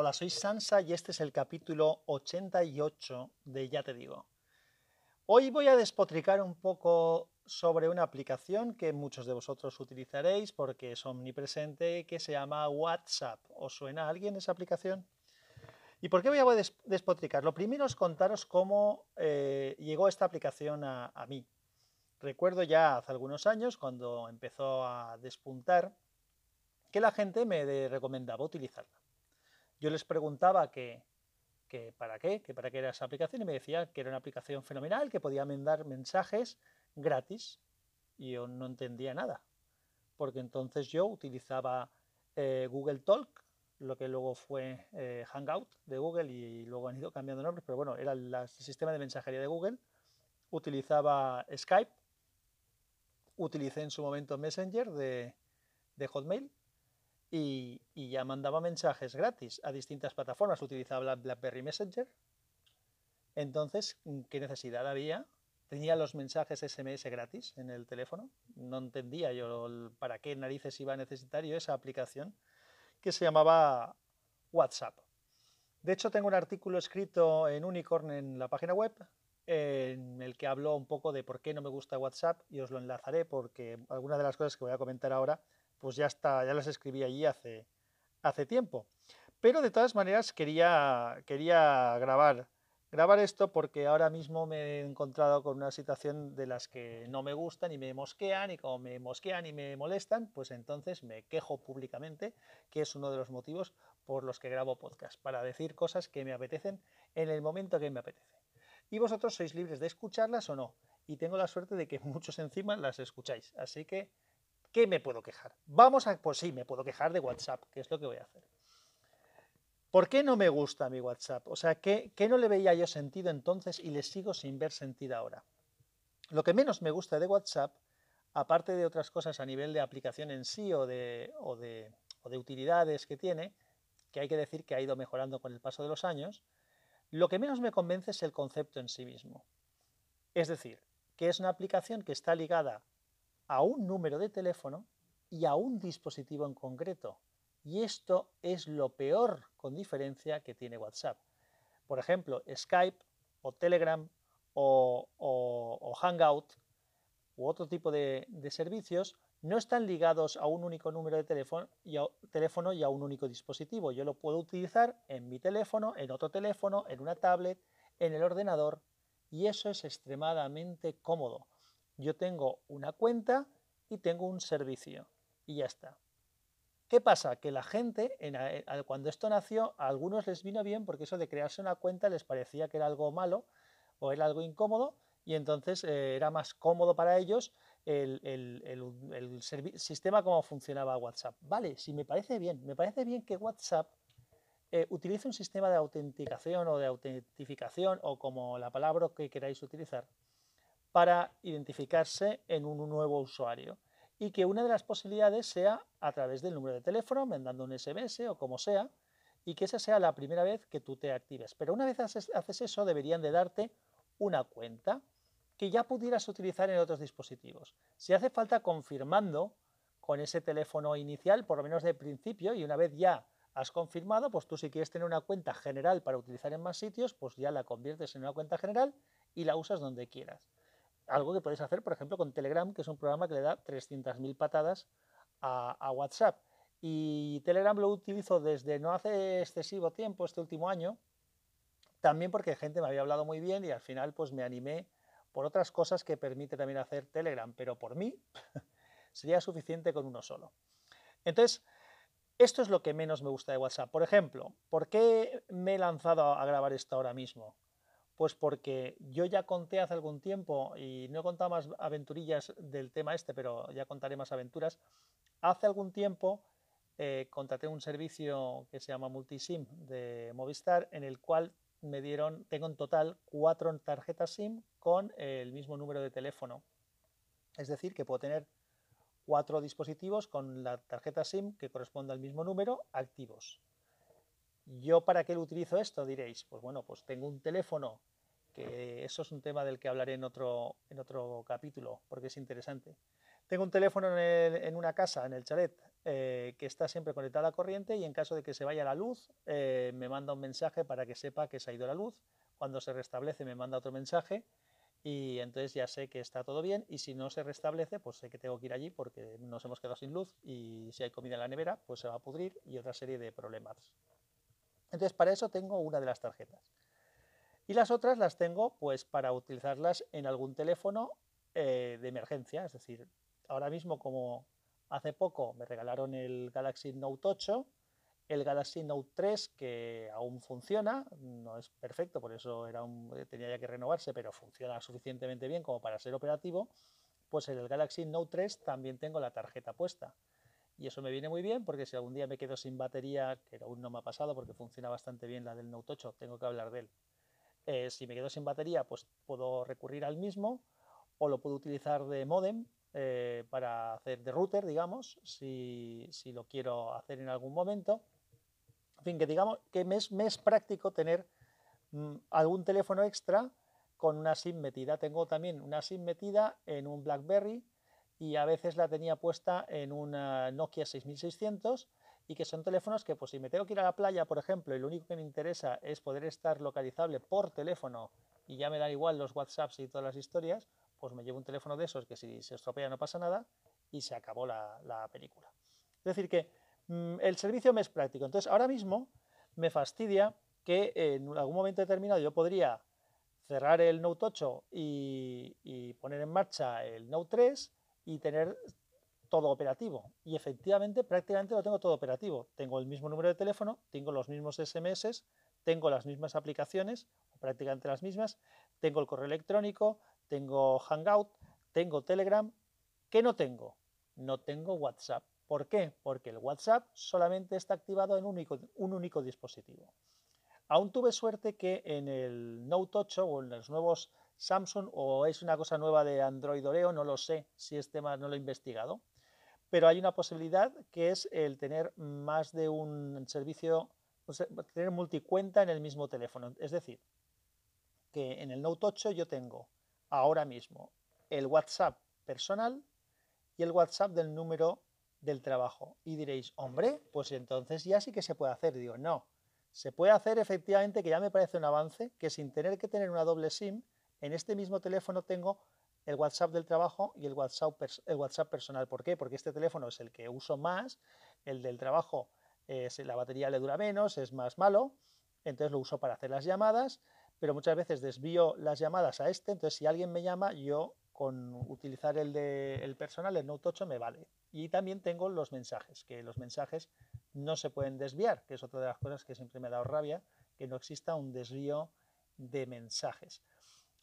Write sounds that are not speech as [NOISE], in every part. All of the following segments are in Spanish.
Hola, soy Sansa y este es el capítulo 88 de Ya te digo. Hoy voy a despotricar un poco sobre una aplicación que muchos de vosotros utilizaréis porque es omnipresente que se llama WhatsApp. ¿Os suena a alguien esa aplicación? ¿Y por qué voy a despotricar? Lo primero es contaros cómo eh, llegó esta aplicación a, a mí. Recuerdo ya hace algunos años, cuando empezó a despuntar, que la gente me recomendaba utilizarla. Yo les preguntaba que, para qué, que para qué era esa aplicación y me decía que era una aplicación fenomenal, que podía mandar mensajes gratis y yo no entendía nada, porque entonces yo utilizaba eh, Google Talk, lo que luego fue eh, Hangout de Google y luego han ido cambiando nombres, pero bueno, era el sistema de mensajería de Google, utilizaba Skype, utilicé en su momento Messenger de Hotmail y, ya mandaba mensajes gratis a distintas plataformas. Utilizaba BlackBerry Messenger. Entonces, ¿qué necesidad había? Tenía los mensajes SMS gratis en el teléfono. No entendía yo para qué narices iba a necesitar yo esa aplicación que se llamaba WhatsApp. De hecho, tengo un artículo escrito en Unicorn en la página web en el que hablo un poco de por qué no me gusta WhatsApp y os lo enlazaré porque algunas de las cosas que voy a comentar ahora pues ya está, ya las escribí allí hace, hace tiempo. Pero de todas maneras quería, quería grabar, grabar esto porque ahora mismo me he encontrado con una situación de las que no me gustan y me mosquean y como me mosquean y me molestan, pues entonces me quejo públicamente, que es uno de los motivos por los que grabo podcast, para decir cosas que me apetecen en el momento que me apetece. Y vosotros sois libres de escucharlas o no. Y tengo la suerte de que [LAUGHS] muchos encima las escucháis. Así que ¿Qué me puedo quejar? Vamos a, pues sí, me puedo quejar de WhatsApp, que es lo que voy a hacer. ¿Por qué no me gusta mi WhatsApp? O sea, ¿qué, no le veía yo sentido entonces y le sigo sin ver sentido ahora? Lo que menos me gusta de WhatsApp, aparte de otras cosas a nivel de aplicación en sí o de, utilidades que tiene, que hay que decir que ha ido mejorando con el paso de los años, lo que menos me convence es el concepto en sí mismo. Es decir, que es una aplicación que está ligada a un número de teléfono y a un dispositivo en concreto. Y esto es lo peor con diferencia que tiene WhatsApp. Por ejemplo, Skype o Telegram o, Hangout u otro tipo de, servicios no están ligados a un único número de teléfono y, a, un único dispositivo. Yo lo puedo utilizar en mi teléfono, en otro teléfono, en una tablet, en el ordenador y eso es extremadamente cómodo. Yo tengo una cuenta y tengo un servicio y ya está. ¿Qué pasa? Que la gente, eh, cuando esto nació, a algunos les vino bien porque eso de crearse una cuenta les parecía que era algo malo o era algo incómodo y entonces eh, era más cómodo para ellos el, sistema como funcionaba WhatsApp. Vale, si me parece bien, me parece bien que WhatsApp eh, utilice un sistema de autenticación o de autentificación o como la palabra que queráis utilizar para identificarse en un nuevo usuario y que una de las posibilidades sea a través del número de teléfono, mandando un SMS o como sea, y que esa sea la primera vez que tú te actives. Pero una vez haces, eso, deberían de darte una cuenta que ya pudieras utilizar en otros dispositivos. Si hace falta confirmando con ese teléfono inicial, por lo menos de principio, y una vez ya has confirmado, pues tú si quieres tener una cuenta general para utilizar en más sitios, pues ya la conviertes en una cuenta general y la usas donde quieras algo que podéis hacer, por ejemplo, con Telegram, que es un programa que le da 300.000 patadas a, WhatsApp. Y Telegram lo utilizo desde no hace excesivo tiempo, este último año, también porque gente me había hablado muy bien y al final pues me animé por otras cosas que permite también hacer Telegram, pero por mí [LAUGHS] sería suficiente con uno solo. Entonces, esto es lo que menos me gusta de WhatsApp. Por ejemplo, ¿por qué me he lanzado a grabar esto ahora mismo? Pues porque yo ya conté hace algún tiempo, y no he contado más aventurillas del tema este, pero ya contaré más aventuras. Hace algún tiempo eh, contraté un servicio que se llama Multisim de Movistar, en el cual me dieron, tengo en total cuatro tarjetas SIM con el mismo número de teléfono. Es decir, que puedo tener cuatro dispositivos con la tarjeta SIM que corresponde al mismo número activos. ¿Yo para qué lo utilizo esto? Diréis, pues bueno, pues tengo un teléfono, que eso es un tema del que hablaré en otro, en otro capítulo, porque es interesante. Tengo un teléfono en, una casa, en el chalet, eh, que está siempre conectada a corriente y en caso de que se vaya la luz, eh, me manda un mensaje para que sepa que se ha ido la luz. Cuando se restablece me manda otro mensaje y entonces ya sé que está todo bien y si no se restablece, pues sé que tengo que ir allí porque nos hemos quedado sin luz y si hay comida en la nevera, pues se va a pudrir y otra serie de problemas. Entonces para eso tengo una de las tarjetas. Y las otras las tengo pues para utilizarlas en algún teléfono eh, de emergencia, es decir, ahora mismo como hace poco me regalaron el Galaxy Note 8, el Galaxy Note 3 que aún funciona, no es perfecto, por eso tenía ya que renovarse, pero funciona suficientemente bien como para ser operativo, pues en el Galaxy Note 3 también tengo la tarjeta puesta. Y eso me viene muy bien porque si algún día me quedo sin batería, que aún no me ha pasado porque funciona bastante bien la del Note 8, tengo que hablar de él, eh, si me quedo sin batería, pues puedo recurrir al mismo o lo puedo utilizar de modem eh, para hacer de router, digamos, si, lo quiero hacer en algún momento. En fin, que digamos que me es, práctico tener mm, algún teléfono extra con una SIM metida. Tengo también una SIM metida en un BlackBerry y a veces la tenía puesta en una Nokia 6600 y que son teléfonos que pues si me tengo que ir a la playa, por ejemplo, y lo único que me interesa es poder estar localizable por teléfono y ya me da igual los WhatsApps y todas las historias, pues me llevo un teléfono de esos que si se estropea no pasa nada y se acabó la, película. Es decir, que mm, el servicio me es práctico. Entonces, ahora mismo me fastidia que en algún momento determinado yo podría cerrar el Note 8 y, y poner en marcha el Note 3 y tener todo operativo. Y efectivamente, prácticamente lo tengo todo operativo. Tengo el mismo número de teléfono, tengo los mismos SMS, tengo las mismas aplicaciones, prácticamente las mismas, tengo el correo electrónico, tengo Hangout, tengo Telegram. ¿Qué no tengo? No tengo WhatsApp. ¿Por qué? Porque el WhatsApp solamente está activado en un único, un único dispositivo. Aún tuve suerte que en el Note 8 o en los nuevos Samsung o es una cosa nueva de Android Oreo, no lo sé si este tema no lo he investigado, pero hay una posibilidad que es el tener más de un servicio, tener multicuenta en el mismo teléfono. Es decir, que en el Note 8 yo tengo ahora mismo el WhatsApp personal y el WhatsApp del número del trabajo. Y diréis, hombre, pues entonces ya sí que se puede hacer. Digo, no, se puede hacer efectivamente, que ya me parece un avance, que sin tener que tener una doble SIM, en este mismo teléfono tengo el WhatsApp del trabajo y el WhatsApp, el WhatsApp personal. ¿Por qué? Porque este teléfono es el que uso más, el del trabajo la batería le dura menos, es más malo, entonces lo uso para hacer las llamadas, pero muchas veces desvío las llamadas a este, entonces si alguien me llama, yo con utilizar el del personal, el Note 8 me vale. Y también tengo los mensajes, que los mensajes no se pueden desviar, que es otra de las cosas que siempre me ha dado rabia, que no exista un desvío de mensajes.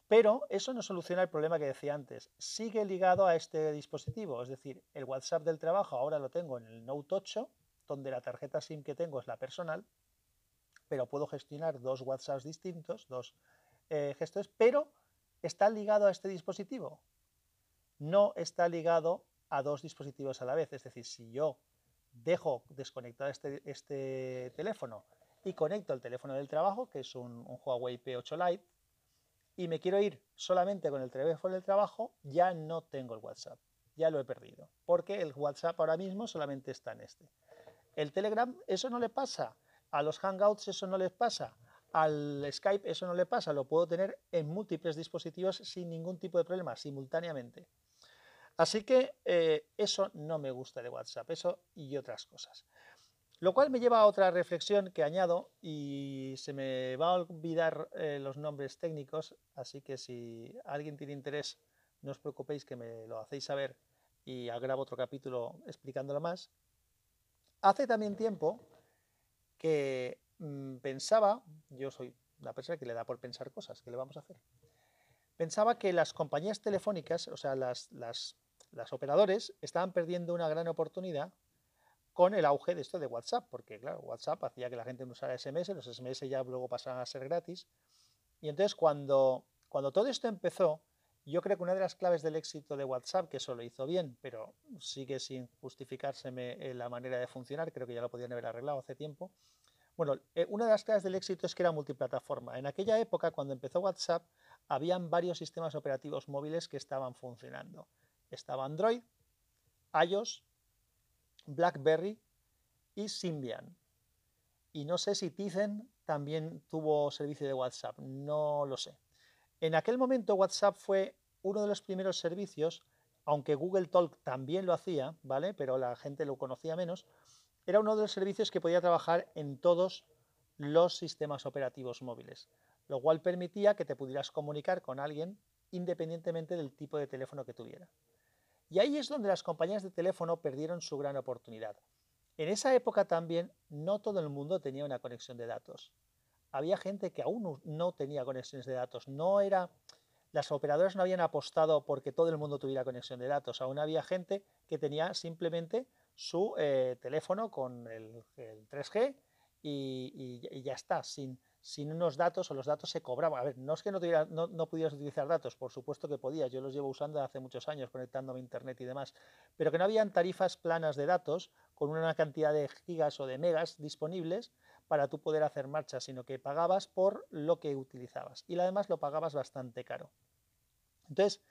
Pero eso no soluciona el problema que decía antes. Sigue ligado a este dispositivo, es decir, el WhatsApp del trabajo ahora lo tengo en el Note 8, donde la tarjeta SIM que tengo es la personal, pero puedo gestionar dos WhatsApps distintos, dos eh, gestores, pero está ligado a este dispositivo. No está ligado a dos dispositivos a la vez. Es decir, si yo dejo desconectado este, este teléfono y conecto el teléfono del trabajo, que es un Huawei P8 Lite, y me quiero ir solamente con el teléfono del trabajo, ya no tengo el WhatsApp, ya lo he perdido, porque el WhatsApp ahora mismo solamente está en este. El Telegram, eso no le pasa, a los Hangouts eso no les pasa, al Skype eso no le pasa, lo puedo tener en múltiples dispositivos sin ningún tipo de problema, simultáneamente. Así que eh, eso no me gusta de WhatsApp, eso y otras cosas. Lo cual me lleva a otra reflexión que añado y se me va a olvidar eh, los nombres técnicos, así que si alguien tiene interés, no os preocupéis que me lo hacéis saber y grabo otro capítulo explicándolo más. Hace también tiempo que mm, pensaba, yo soy una persona que le da por pensar cosas, ¿qué le vamos a hacer? Pensaba que las compañías telefónicas, o sea, las, las, operadores, estaban perdiendo una gran oportunidad con el auge de esto de WhatsApp, porque claro, WhatsApp hacía que la gente no usara SMS, los SMS ya luego pasaban a ser gratis. Y entonces cuando, cuando todo esto empezó, yo creo que una de las claves del éxito de WhatsApp, que eso lo hizo bien, pero sigue sin justificárseme la manera de funcionar, creo que ya lo podían haber arreglado hace tiempo. Bueno, eh, una de las claves del éxito es que era multiplataforma. En aquella época, cuando empezó WhatsApp, habían varios sistemas operativos móviles que estaban funcionando. Estaba Android, iOS, BlackBerry y Symbian. Y no sé si Tizen también tuvo servicio de WhatsApp, no lo sé. En aquel momento WhatsApp fue uno de los primeros servicios, aunque Google Talk también lo hacía, ¿vale? Pero la gente lo conocía menos, era uno de los servicios que podía trabajar en todos los sistemas operativos móviles, lo cual permitía que te pudieras comunicar con alguien independientemente del tipo de teléfono que tuviera. Y ahí es donde las compañías de teléfono perdieron su gran oportunidad. En esa época también no todo el mundo tenía una conexión de datos. Había gente que aún no tenía conexiones de datos. No era, las operadoras no habían apostado porque todo el mundo tuviera conexión de datos. Aún había gente que tenía simplemente su eh, teléfono con el, 3G y, ya está, sin, sin unos datos o los datos se cobraban. A ver, no es que no, no, pudieras utilizar datos, por supuesto que podías, yo los llevo usando hace muchos años conectándome a internet y demás, pero que no habían tarifas planas de datos con una cantidad de gigas o de megas disponibles para tú poder hacer marcha, sino que pagabas por lo que utilizabas y además lo pagabas bastante caro. Entonces,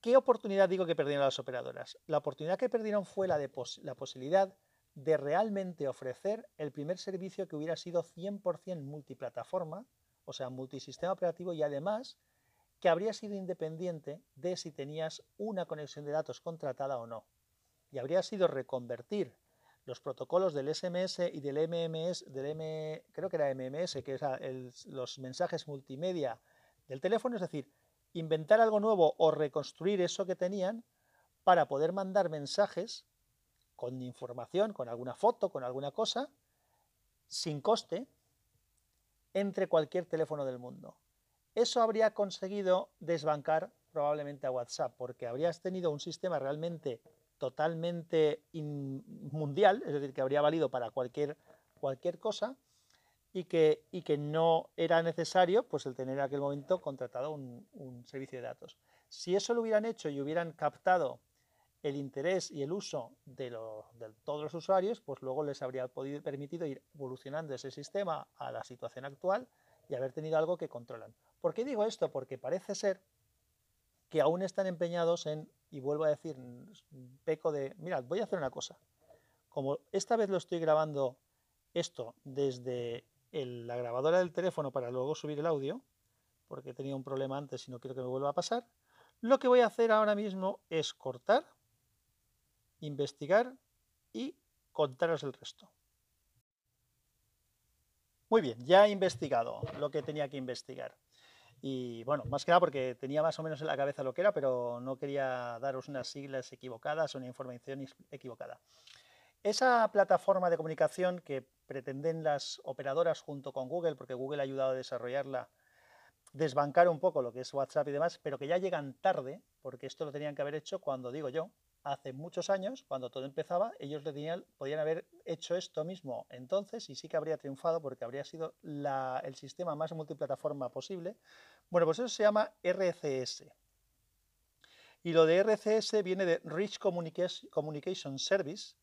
¿qué oportunidad digo que perdieron las operadoras? La oportunidad que perdieron fue la de la posibilidad de realmente ofrecer el primer servicio que hubiera sido 100% multiplataforma, o sea, multisistema operativo y además que habría sido independiente de si tenías una conexión de datos contratada o no. Y habría sido reconvertir los protocolos del SMS y del MMS, del M, creo que era MMS, que es los mensajes multimedia del teléfono, es decir, inventar algo nuevo o reconstruir eso que tenían para poder mandar mensajes con información, con alguna foto, con alguna cosa, sin coste, entre cualquier teléfono del mundo. Eso habría conseguido desbancar probablemente a WhatsApp, porque habrías tenido un sistema realmente totalmente mundial, es decir, que habría valido para cualquier, cualquier cosa, y que, y que, no era necesario pues, el tener en aquel momento contratado un, un servicio de datos. Si eso lo hubieran hecho y hubieran captado el interés y el uso de, todos los usuarios, pues luego les habría podido, permitido ir evolucionando ese sistema a la situación actual y haber tenido algo que controlan. ¿Por qué digo esto? Porque parece ser que aún están empeñados en, y vuelvo a decir, peco de, mirad, voy a hacer una cosa. Como esta vez lo estoy grabando esto desde la grabadora del teléfono para luego subir el audio, porque tenía un problema antes y no quiero que me vuelva a pasar, lo que voy a hacer ahora mismo es cortar investigar y contaros el resto. Muy bien, ya he investigado lo que tenía que investigar. Y bueno, más que nada porque tenía más o menos en la cabeza lo que era, pero no quería daros unas siglas equivocadas o una información equivocada. Esa plataforma de comunicación que pretenden las operadoras junto con Google, porque Google ha ayudado a desarrollarla, desbancar un poco lo que es WhatsApp y demás, pero que ya llegan tarde, porque esto lo tenían que haber hecho cuando digo yo, hace muchos años, cuando todo empezaba, ellos podían haber hecho esto mismo entonces y sí que habría triunfado porque habría sido el sistema más multiplataforma posible. Bueno, pues eso se llama RCS. Y lo de RCS viene de Rich Communication Service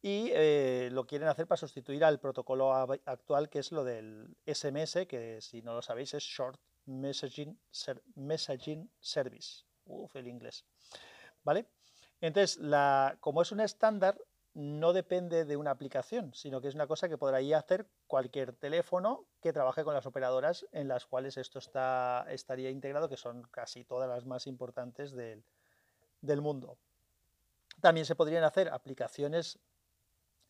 y eh, lo quieren hacer para sustituir al protocolo actual que es lo del SMS, que si no lo sabéis es Short Messaging, Messaging Service. Uf, el inglés. ¿Vale? Entonces, como es un estándar, no depende de una aplicación, sino que es una cosa que podrá hacer cualquier teléfono que trabaje con las operadoras en las cuales esto estaría integrado, que son casi todas las más importantes del, del mundo. También se podrían hacer aplicaciones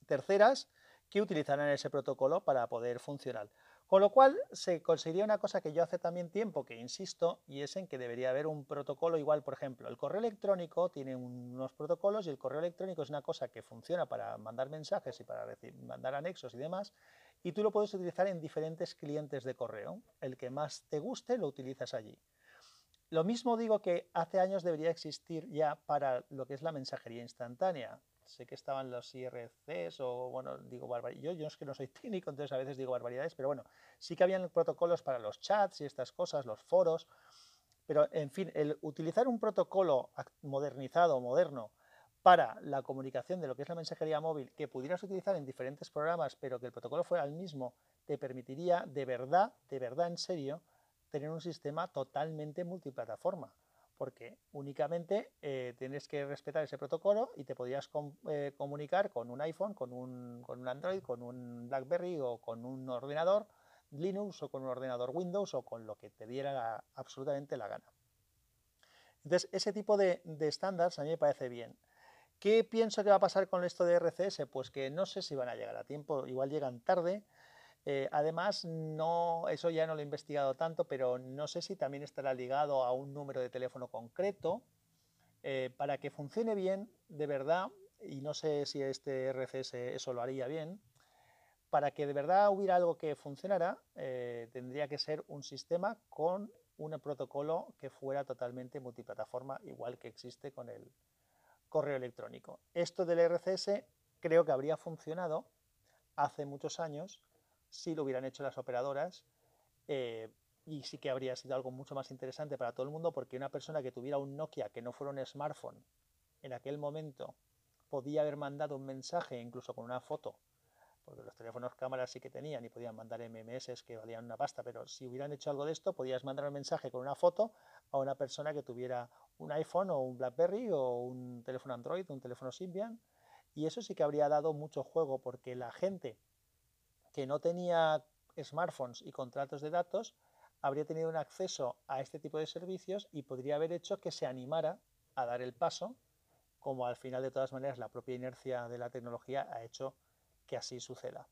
terceras que utilizaran ese protocolo para poder funcionar. Con lo cual se conseguiría una cosa que yo hace también tiempo que insisto y es en que debería haber un protocolo igual, por ejemplo, el correo electrónico tiene unos protocolos y el correo electrónico es una cosa que funciona para mandar mensajes y para mandar anexos y demás y tú lo puedes utilizar en diferentes clientes de correo. El que más te guste lo utilizas allí. Lo mismo digo que hace años debería existir ya para lo que es la mensajería instantánea sé que estaban los IRCs o, bueno, digo barbaridades. Yo, yo es que no soy [LAUGHS] técnico, entonces a veces digo barbaridades, pero bueno, sí que habían protocolos para los chats y estas cosas, los foros, pero en fin, el utilizar un protocolo modernizado, moderno, para la comunicación de lo que es la mensajería móvil, que pudieras utilizar en diferentes programas, pero que el protocolo fuera el mismo, te permitiría de verdad, de verdad en serio, tener un sistema totalmente multiplataforma porque únicamente eh, tienes que respetar ese protocolo y te podrías eh, comunicar con un iPhone, con un, con un, Android, con un BlackBerry o con un ordenador Linux o con un ordenador Windows o con lo que te diera absolutamente la gana. Entonces, ese tipo de, estándares a mí me parece bien. ¿Qué pienso que va a pasar con esto de RCS? Pues que no sé si van a llegar a tiempo, igual llegan tarde. Eh, además, no, eso ya no lo he investigado tanto, pero no sé si también estará ligado a un número de teléfono concreto. Eh, para que funcione bien, de verdad, y no sé si este RCS eso lo haría bien, para que de verdad hubiera algo que funcionara, eh, tendría que ser un sistema con un protocolo que fuera totalmente multiplataforma, igual que existe con el, correo electrónico. Esto del RCS creo que habría funcionado hace muchos años si lo hubieran hecho las operadoras eh, y sí que habría sido algo mucho más interesante para todo el mundo porque una persona que tuviera un Nokia que no fuera un smartphone en aquel momento podía haber mandado un mensaje incluso con una foto porque los teléfonos cámaras sí que tenían y podían mandar MMS que valían una pasta, pero si hubieran hecho algo de esto, podías mandar un mensaje con una foto a una persona que tuviera un iPhone o un BlackBerry o un teléfono Android, un teléfono Symbian, y eso sí que habría dado mucho juego porque la gente que no tenía smartphones y contratos de datos habría tenido un acceso a este tipo de servicios y podría haber hecho que se animara a dar el paso, como al final de todas maneras la propia inercia de la tecnología ha hecho que así suceda.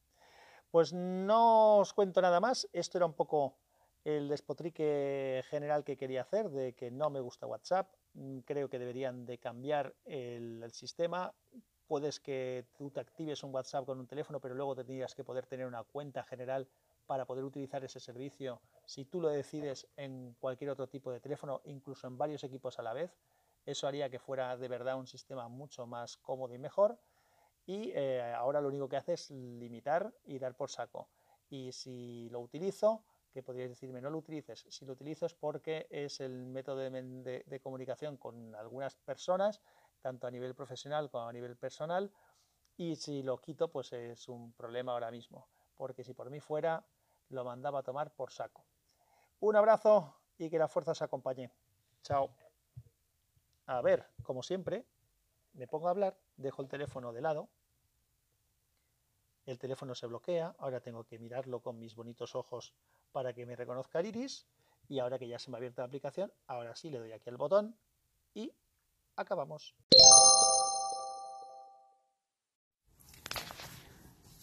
Pues no os cuento nada más, esto era un poco el despotrique general que quería hacer de que no me gusta WhatsApp, mm, creo que deberían de cambiar el, sistema, puedes que tú te actives un WhatsApp con un teléfono, pero luego tendrías que poder tener una cuenta general para poder utilizar ese servicio si tú lo decides en cualquier otro tipo de teléfono, incluso en varios equipos a la vez. Eso haría que fuera de verdad un sistema mucho más cómodo y mejor y eh, ahora lo único que hace es limitar y dar por saco. Y si lo utilizo, que podríais decirme no lo utilices, si lo utilizo es porque es el método de, comunicación con algunas personas, tanto a nivel profesional como a nivel personal, y si lo quito, pues es un problema ahora mismo, porque si por mí fuera, lo mandaba a tomar por saco. Un abrazo y que la fuerza os acompañe. Chao. A ver, como siempre, me pongo a hablar, dejo el teléfono de lado el teléfono se bloquea, ahora tengo que mirarlo con mis bonitos ojos para que me reconozca el iris y ahora que ya se me ha abierto la aplicación, ahora sí le doy aquí al botón y acabamos.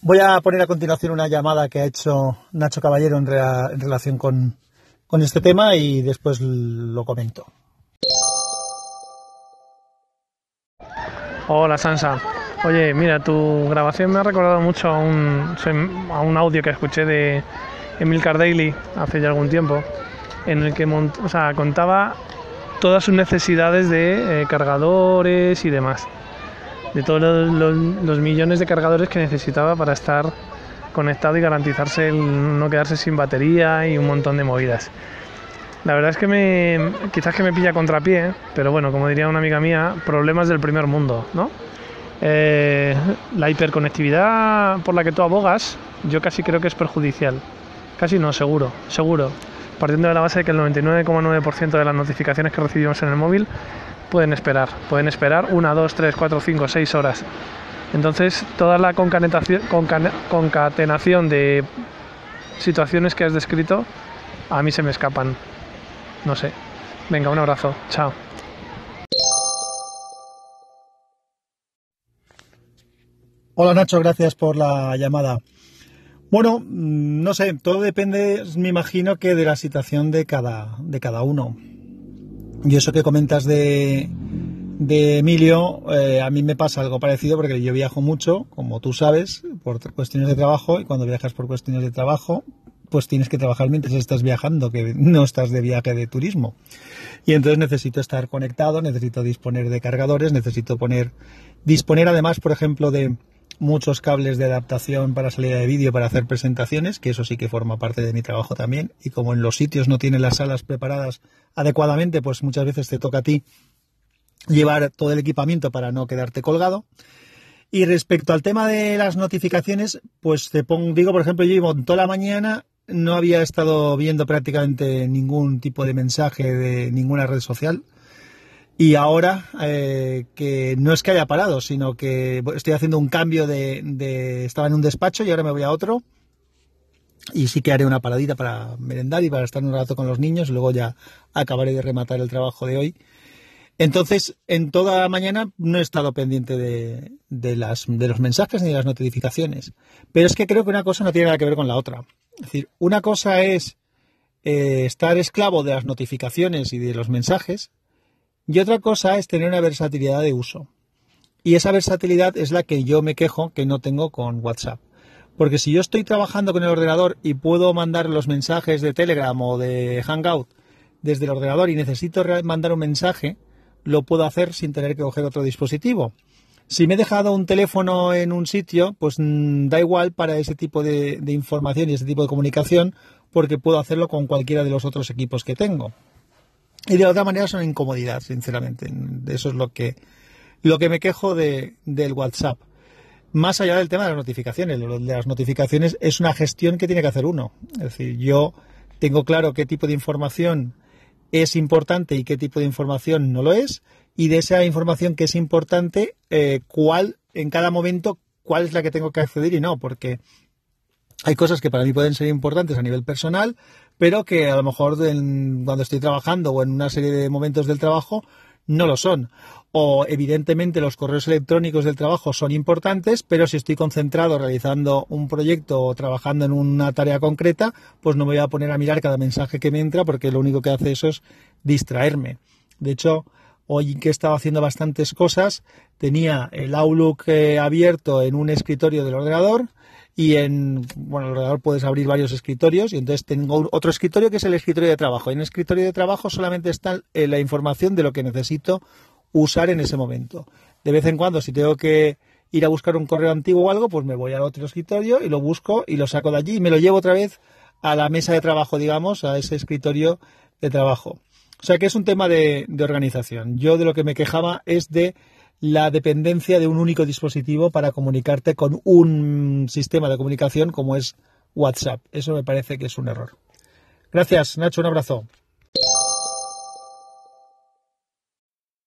Voy a poner a continuación una llamada que ha hecho Nacho Caballero en, relación con, con este tema y después lo comento. Hola Sansa, Oye, mira, tu grabación me ha recordado mucho a un, a un audio que escuché de Emil Daily hace ya algún tiempo, en el que o sea, contaba todas sus necesidades de eh, cargadores y demás, de todos los, millones de cargadores que necesitaba para estar conectado y garantizarse el no quedarse sin batería y un montón de movidas. La verdad es que me, quizás que me pilla contrapié, pero bueno, como diría una amiga mía, problemas del primer mundo, ¿no? Eh, la hiperconectividad por la que tú abogas, yo casi creo que es perjudicial. Casi no, seguro, seguro. Partiendo de la base de que el 99,9% de las notificaciones que recibimos en el móvil pueden esperar. Pueden esperar una, dos, tres, cuatro, cinco, seis horas. Entonces, toda la concatenación de situaciones que has descrito, a mí se me escapan. No sé. Venga, un abrazo. Chao. Hola Nacho, gracias por la llamada. Bueno, mm, no sé, todo depende, me imagino que de la situación de cada, de cada uno. Y eso que comentas de, de Emilio, eh, a mí me pasa algo parecido porque yo viajo mucho, como tú sabes, por cuestiones de trabajo, y cuando viajas por cuestiones de trabajo, pues tienes que trabajar mientras estás viajando, que no estás de viaje de turismo. Y entonces necesito estar conectado, necesito disponer de cargadores, necesito poner, disponer además, por ejemplo, de, muchos cables de adaptación para salida de vídeo para hacer presentaciones, que eso sí que forma parte de mi trabajo también. Y como en los sitios no tienen las salas preparadas adecuadamente, pues muchas veces te toca a ti llevar todo el equipamiento para no quedarte colgado. Y respecto al tema de las notificaciones, pues te pongo, digo, por ejemplo, yo llevo toda la mañana, no había estado viendo prácticamente ningún tipo de mensaje de ninguna red social Y ahora eh, que no es que haya parado, sino que estoy haciendo un cambio de, Estaba en un despacho y ahora me voy a otro. Y sí que haré una paradita para merendar y para estar un rato con los niños. Luego ya acabaré de rematar el trabajo de hoy. Entonces, en toda la mañana no he estado pendiente de, las, de los mensajes ni de las notificaciones. Pero es que creo que una cosa no tiene nada que ver con la otra. Es decir, una cosa es eh, estar esclavo de las notificaciones y de los mensajes y otra cosa es tener una versatilidad de uso. Y esa versatilidad es la que yo me quejo que no tengo con WhatsApp. Porque si yo estoy trabajando con el ordenador y puedo mandar los mensajes de Telegram o de Hangout desde el ordenador y necesito mandar un mensaje, lo puedo hacer sin tener que coger otro dispositivo. Si me he dejado un teléfono en un sitio, pues mm, da igual para ese tipo de, de información y ese tipo de comunicación, porque puedo hacerlo con cualquiera de los otros equipos que tengo. Y de otra manera son incomodidad, sinceramente. Eso es lo que, lo que me quejo de, del WhatsApp. Más allá del tema de las notificaciones, lo de las notificaciones es una gestión que tiene que hacer uno. Es decir, yo tengo claro qué tipo de información es importante y qué tipo de información no lo es, y de esa información que es importante, eh, cuál en cada momento, cuál es la que tengo que acceder y no, porque hay cosas que para mí pueden ser importantes a nivel personal, pero que a lo mejor cuando estoy trabajando o en una serie de momentos del trabajo no lo son. O evidentemente los correos electrónicos del trabajo son importantes, pero si estoy concentrado realizando un proyecto o trabajando en una tarea concreta, pues no me voy a poner a mirar cada mensaje que me entra porque lo único que hace eso es distraerme. De hecho, hoy que estaba haciendo bastantes cosas, tenía el Outlook eh, abierto en un escritorio del ordenador, y en bueno, el ordenador puedes abrir varios escritorios y entonces tengo otro escritorio que es el escritorio de trabajo. En el escritorio de trabajo solamente está eh, la información de lo que necesito usar en ese momento. De vez en cuando, si tengo que ir a buscar un correo antiguo o algo, pues me voy al otro escritorio y lo busco y lo saco de allí y me lo llevo otra vez a la mesa de trabajo, digamos, a ese escritorio de trabajo. O sea que es un tema de, de organización. Yo de lo que me quejaba es de la dependencia de un único dispositivo para comunicarte con un sistema de comunicación como es WhatsApp. Eso me parece que es un error. Gracias, Nacho, un abrazo.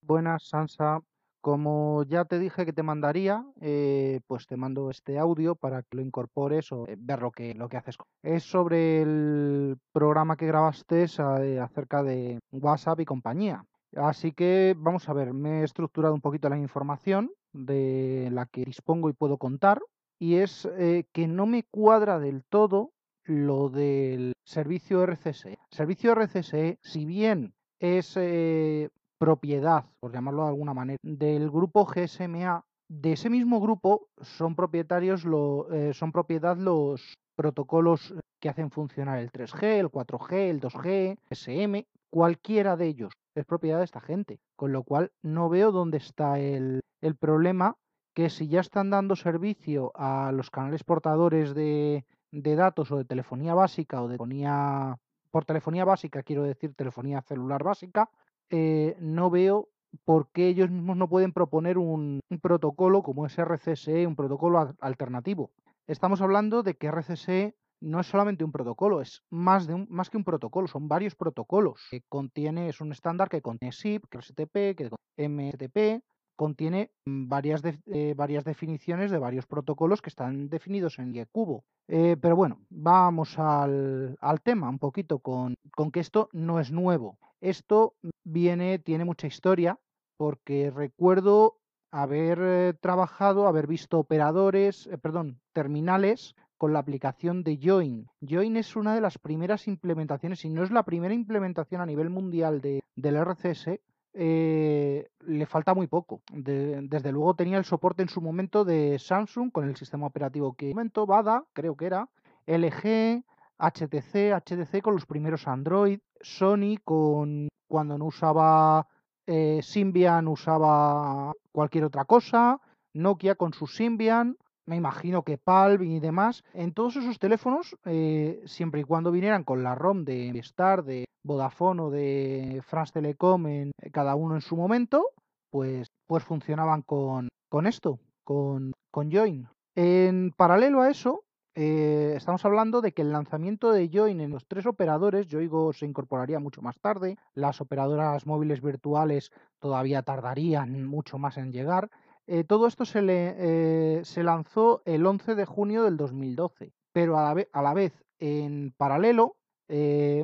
Buenas, Sansa. Como ya te dije que te mandaría, eh, pues te mando este audio para que lo incorpores o eh, ver lo que, lo que haces. Es sobre el programa que grabaste eh, acerca de WhatsApp y compañía. Así que vamos a ver, me he estructurado un poquito la información de la que dispongo y puedo contar y es eh, que no me cuadra del todo lo del servicio RCSE. Servicio RCSE, si bien es eh, propiedad, por llamarlo de alguna manera, del grupo GSMA, de ese mismo grupo son propietarios, lo, eh, son propiedad los protocolos que hacen funcionar el 3G, el 4G, el 2G, SM, cualquiera de ellos es propiedad de esta gente. Con lo cual no veo dónde está el, problema, que si ya están dando servicio a los canales portadores de, datos o de telefonía básica o de telefonía, por telefonía básica quiero decir telefonía celular básica, eh, no veo por qué ellos mismos no pueden proponer un, un protocolo como es RCSE, un protocolo alternativo. Estamos hablando de que RCSE no es solamente un protocolo, es más, de un, más que un protocolo, son varios protocolos. Que contiene, es un estándar que contiene SIP, que STP, que MTP, contiene varias, eh, varias definiciones de varios protocolos que están definidos en Yecubo. Eh, pero bueno, vamos al, al, tema un poquito con, con que esto no es nuevo. Esto viene, tiene mucha historia, porque recuerdo haber eh, trabajado, haber visto operadores, perdón, terminales con la aplicación de Join. Join es una de las primeras implementaciones, si no es la primera implementación a nivel mundial de, del RCS, eh, le falta muy poco. desde luego tenía el soporte en su momento de Samsung con el sistema operativo que momento, BADA, creo que era, LG, HTC, HTC con los primeros Android, Sony con cuando no usaba eh, Symbian usaba cualquier otra cosa, Nokia con su Symbian, me imagino que Palm y demás, en todos esos teléfonos, eh, siempre y cuando vinieran con la ROM de Star, de Vodafone o de France Telecom, en, eh, cada uno en su momento, pues, pues funcionaban con, con esto, con, con Join. En paralelo a eso, eh, estamos hablando de que el lanzamiento de Join en los tres operadores, Yoigo se incorporaría mucho más tarde, las operadoras móviles virtuales todavía tardarían mucho más en llegar. Eh, todo esto se, le, eh, se lanzó el 11 de junio del 2012, pero a la, vez, en paralelo,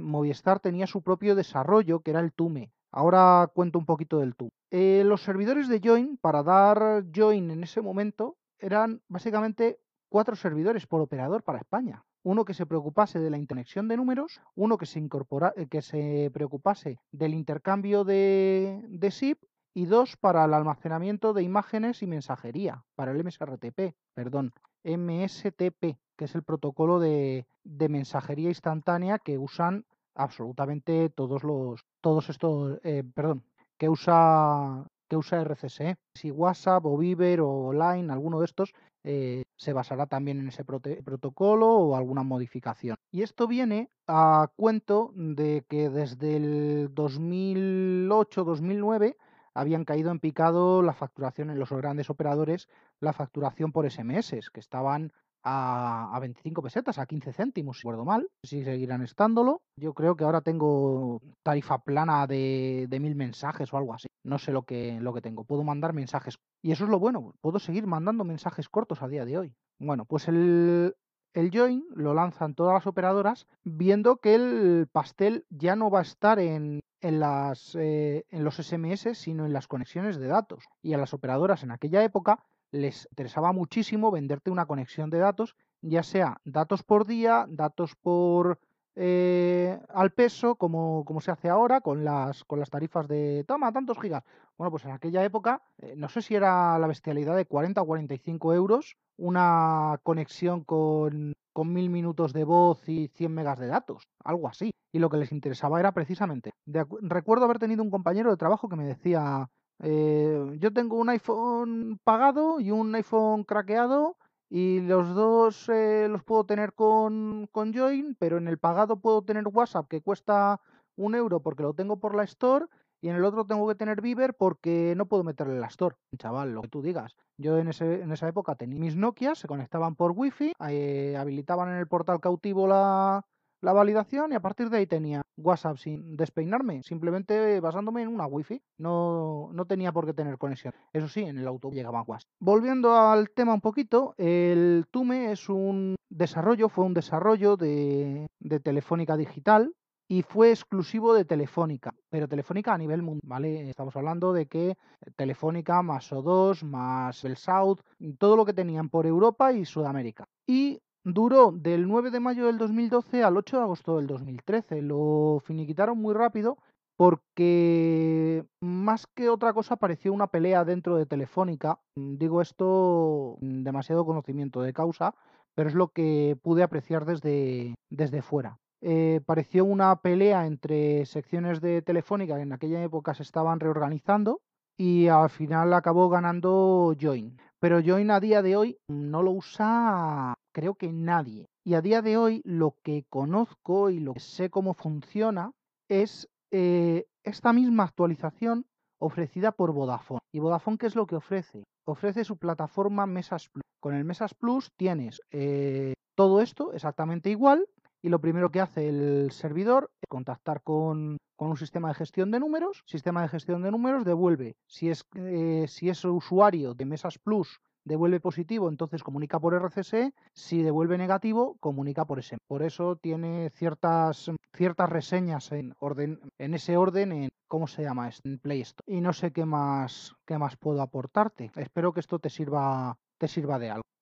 Movistar tenía su propio desarrollo, que era el Tume. Ahora cuento un poquito del Tume. los servidores de Join, para dar Join en ese momento, eran básicamente cuatro servidores por operador para España. Uno que se preocupase de la interconexión de números, uno que se, incorpora, eh, preocupase del intercambio de, de SIP y dos para el almacenamiento de imágenes y mensajería, para el MSRTP, perdón, MSTP, que es el protocolo de, de mensajería instantánea que usan absolutamente todos los, todos estos, eh, perdón, que usa que usa RCS. Si WhatsApp o Viber o Line, alguno de estos, eh, se basará también en ese protocolo o alguna modificación. Y esto viene a cuento de que desde el 2008-2009 habían caído en picado la facturación en los grandes operadores, la facturación por SMS, que estaban a, 25 pesetas, a 15 céntimos, si recuerdo mal, si seguirán estándolo. Yo creo que ahora tengo tarifa plana de, de mil mensajes o algo así. No sé lo que, lo que tengo. Puedo mandar mensajes. Y eso es lo bueno, puedo seguir mandando mensajes cortos a día de hoy. Bueno, pues el, el join lo lanzan todas las operadoras viendo que el pastel ya no va a estar en, en, las, eh, en los SMS, sino en las conexiones de datos. Y a las operadoras en aquella época les interesaba muchísimo venderte una conexión de datos, ya sea datos por día, datos por eh, al peso, como, como, se hace ahora con las, con las tarifas de toma tantos gigas. Bueno, pues en aquella época, eh, no sé si era la bestialidad de 40 o 45 euros, una conexión con, con mil minutos de voz y 100 megas de datos, algo así. Y lo que les interesaba era precisamente. recuerdo haber tenido un compañero de trabajo que me decía, eh, yo tengo un iPhone pagado y un iPhone craqueado y los dos eh, los puedo tener con, con Join, pero en el pagado puedo tener WhatsApp que cuesta un euro porque lo tengo por la Store y en el otro tengo que tener Viber porque no puedo meterle la Store. Chaval, lo que tú digas. Yo en, ese, en esa época tenía mis Nokia, se conectaban por Wi-Fi, eh, habilitaban en el portal cautivo la, la validación y a partir de ahí tenía WhatsApp sin despeinarme, simplemente basándome en una wifi. No, no tenía por qué tener conexión. Eso sí, en el auto llegaba WhatsApp. Volviendo al tema un poquito, el Tume es un desarrollo, fue un desarrollo de, de Telefónica Digital, y fue exclusivo de Telefónica, pero Telefónica a nivel mundial, ¿vale? Estamos hablando de que Telefónica más O2 más el South, todo lo que tenían por Europa y Sudamérica. Y Duró del 9 de mayo del 2012 al 8 de agosto del 2013. Lo finiquitaron muy rápido porque más que otra cosa pareció una pelea dentro de Telefónica. Digo esto demasiado conocimiento de causa, pero es lo que pude apreciar desde, desde fuera. Eh, pareció una pelea entre secciones de Telefónica que en aquella época se estaban reorganizando y al final acabó ganando Join. Pero Join a día de hoy no lo usa creo que nadie. Y a día de hoy lo que conozco y lo que sé cómo funciona es eh, esta misma actualización ofrecida por Vodafone. ¿Y Vodafone qué es lo que ofrece? Ofrece su plataforma Mesas Plus. Con el Mesas Plus tienes eh, todo esto exactamente igual y lo primero que hace el servidor es contactar con, un sistema de gestión de números. Sistema de gestión de números devuelve, si es, eh, si es usuario de Mesas Plus devuelve positivo, entonces comunica por RCS, si devuelve negativo, comunica por SM. Por eso tiene ciertas, ciertas reseñas en, orden, en ese orden en ¿cómo se llama? En Play Store. Y no sé qué más, qué más puedo aportarte. Espero que esto te sirva, te sirva de algo.